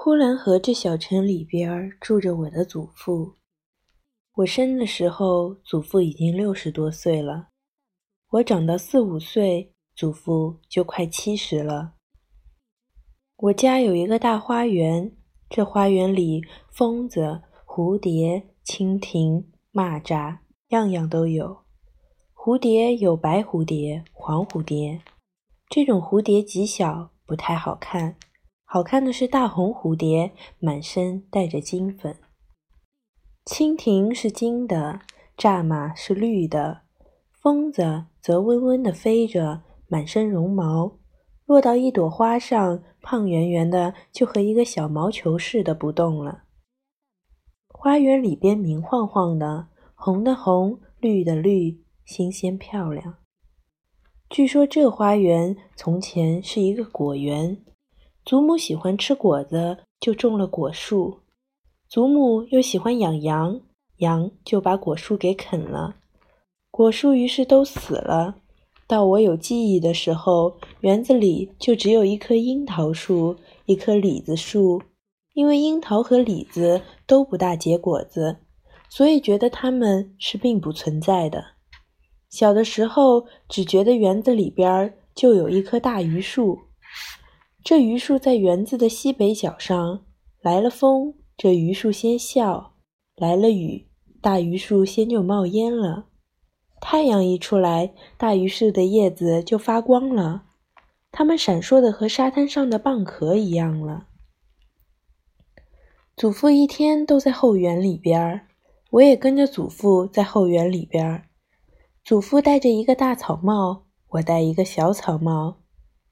呼兰河这小城里边住着我的祖父。我生的时候，祖父已经六十多岁了。我长到四五岁，祖父就快七十了。我家有一个大花园，这花园里蜂子、蝴蝶、蜻蜓、蚂蚱，样样都有。蝴蝶有白蝴蝶、黄蝴蝶，这种蝴蝶极小，不太好看。好看的是大红蝴蝶，满身带着金粉。蜻蜓是金的，蚱蜢是绿的，蜂子则温温地飞着，满身绒毛，落到一朵花上，胖圆圆的，就和一个小毛球似的不动了。花园里边明晃晃的，红的红，绿的绿，新鲜漂亮。据说这花园从前是一个果园。祖母喜欢吃果子，就种了果树。祖母又喜欢养羊，羊就把果树给啃了。果树于是都死了。到我有记忆的时候，园子里就只有一棵樱桃树，一棵李子树。因为樱桃和李子都不大结果子，所以觉得它们是并不存在的。小的时候，只觉得园子里边就有一棵大榆树。这榆树在园子的西北角上，来了风，这榆树先笑；来了雨，大榆树先就冒烟了。太阳一出来，大榆树的叶子就发光了，它们闪烁的和沙滩上的蚌壳一样了。祖父一天都在后园里边儿，我也跟着祖父在后园里边儿。祖父戴着一个大草帽，我戴一个小草帽。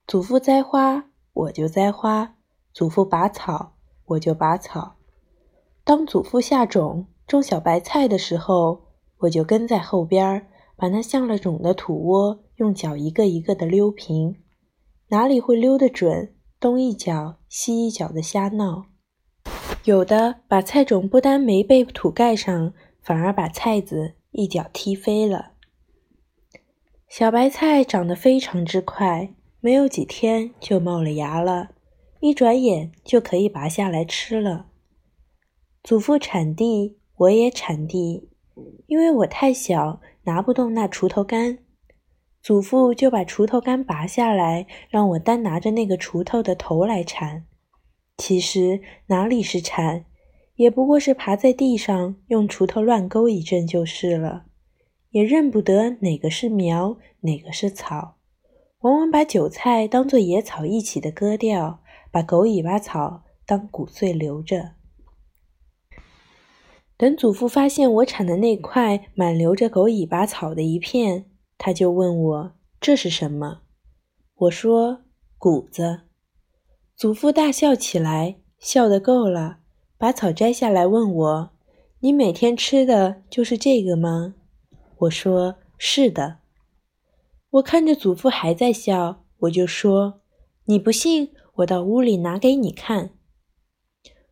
祖父栽花。我就栽花，祖父拔草，我就拔草。当祖父下种种小白菜的时候，我就跟在后边，把那下了种的土窝用脚一个一个的溜平。哪里会溜得准，东一脚西一脚的瞎闹。有的把菜种不单没被土盖上，反而把菜籽一脚踢飞了。小白菜长得非常之快。没有几天就冒了芽了，一转眼就可以拔下来吃了。祖父铲地，我也铲地，因为我太小，拿不动那锄头杆。祖父就把锄头杆拔下来，让我单拿着那个锄头的头来铲。其实哪里是铲，也不过是爬在地上用锄头乱勾一阵就是了，也认不得哪个是苗，哪个是草。往往把韭菜当做野草一起的割掉，把狗尾巴草当谷穗留着。等祖父发现我铲的那块满留着狗尾巴草的一片，他就问我这是什么。我说谷子。祖父大笑起来，笑得够了，把草摘下来问我：“你每天吃的就是这个吗？”我说：“是的。”我看着祖父还在笑，我就说：“你不信，我到屋里拿给你看。”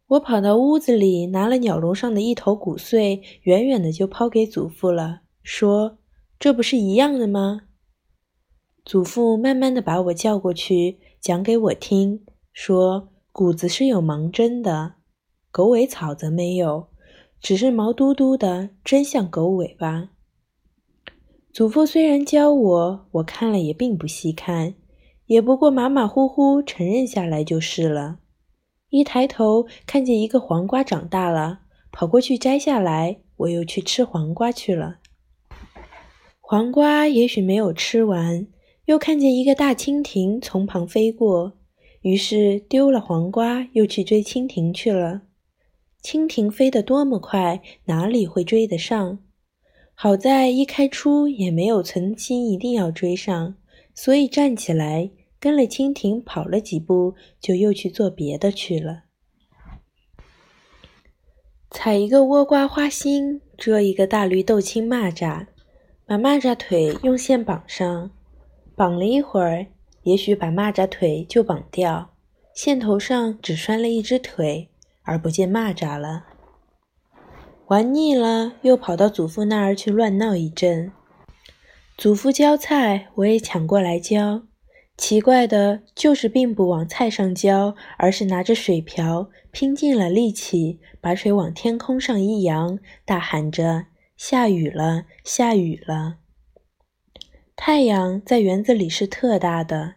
我跑到屋子里，拿了鸟笼上的一头谷穗，远远的就抛给祖父了，说：“这不是一样的吗？”祖父慢慢的把我叫过去，讲给我听，说：“谷子是有芒针的，狗尾草则没有，只是毛嘟嘟的，真像狗尾巴。”祖父虽然教我，我看了也并不细看，也不过马马虎虎承认下来就是了。一抬头看见一个黄瓜长大了，跑过去摘下来，我又去吃黄瓜去了。黄瓜也许没有吃完，又看见一个大蜻蜓从旁飞过，于是丢了黄瓜，又去追蜻蜓去了。蜻蜓飞得多么快，哪里会追得上？好在一开出也没有存心一定要追上，所以站起来跟了蜻蜓跑了几步，就又去做别的去了。采一个倭瓜花心，捉一个大绿豆青蚂蚱，把蚂蚱腿用线绑上，绑了一会儿，也许把蚂蚱腿就绑掉，线头上只拴了一只腿，而不见蚂蚱了。玩腻了，又跑到祖父那儿去乱闹一阵。祖父浇菜，我也抢过来浇。奇怪的就是并不往菜上浇，而是拿着水瓢，拼尽了力气，把水往天空上一扬，大喊着：“下雨了，下雨了！”太阳在园子里是特大的，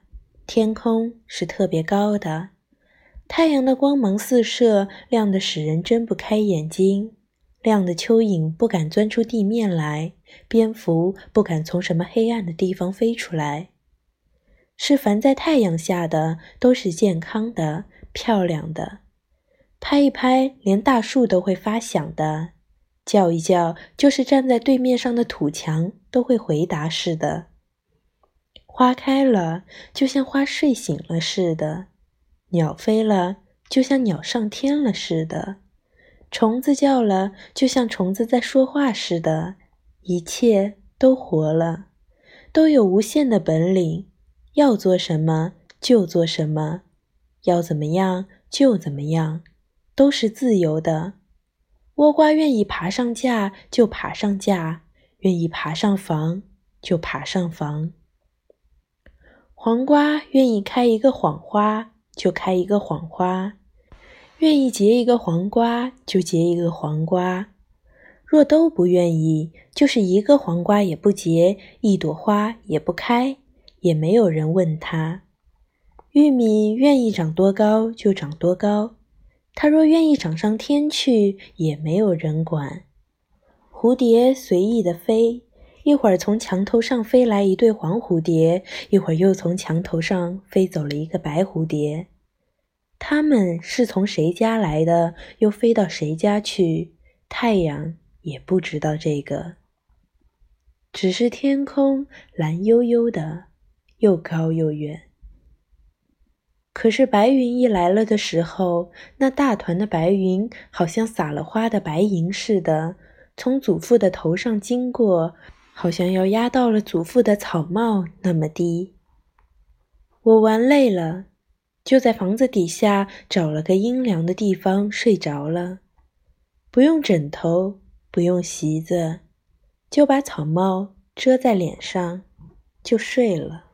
天空是特别高的。太阳的光芒四射，亮得使人睁不开眼睛，亮的蚯蚓不敢钻出地面来，蝙蝠不敢从什么黑暗的地方飞出来。是凡在太阳下的都是健康的、漂亮的，拍一拍连大树都会发响的，叫一叫就是站在对面上的土墙都会回答似的。花开了，就像花睡醒了似的；鸟飞了，就像鸟上天了似的；虫子叫了，就像虫子在说话似的。一切都活了，都有无限的本领。要做什么就做什么，要怎么样就怎么样，都是自由的。倭瓜愿意爬上架就爬上架，愿意爬上房就爬上房。黄瓜愿意开一个谎花就开一个谎花，愿意结一个黄瓜就结一个黄瓜。若都不愿意，就是一个黄瓜也不结，一朵花也不开。也没有人问他，玉米愿意长多高就长多高，它若愿意长上天去，也没有人管。蝴蝶随意的飞，一会儿从墙头上飞来一对黄蝴蝶，一会儿又从墙头上飞走了一个白蝴蝶。它们是从谁家来的，又飞到谁家去？太阳也不知道这个，只是天空蓝悠悠的。又高又远。可是白云一来了的时候，那大团的白云好像撒了花的白银似的，从祖父的头上经过，好像要压到了祖父的草帽那么低。我玩累了，就在房子底下找了个阴凉的地方睡着了，不用枕头，不用席子，就把草帽遮在脸上，就睡了。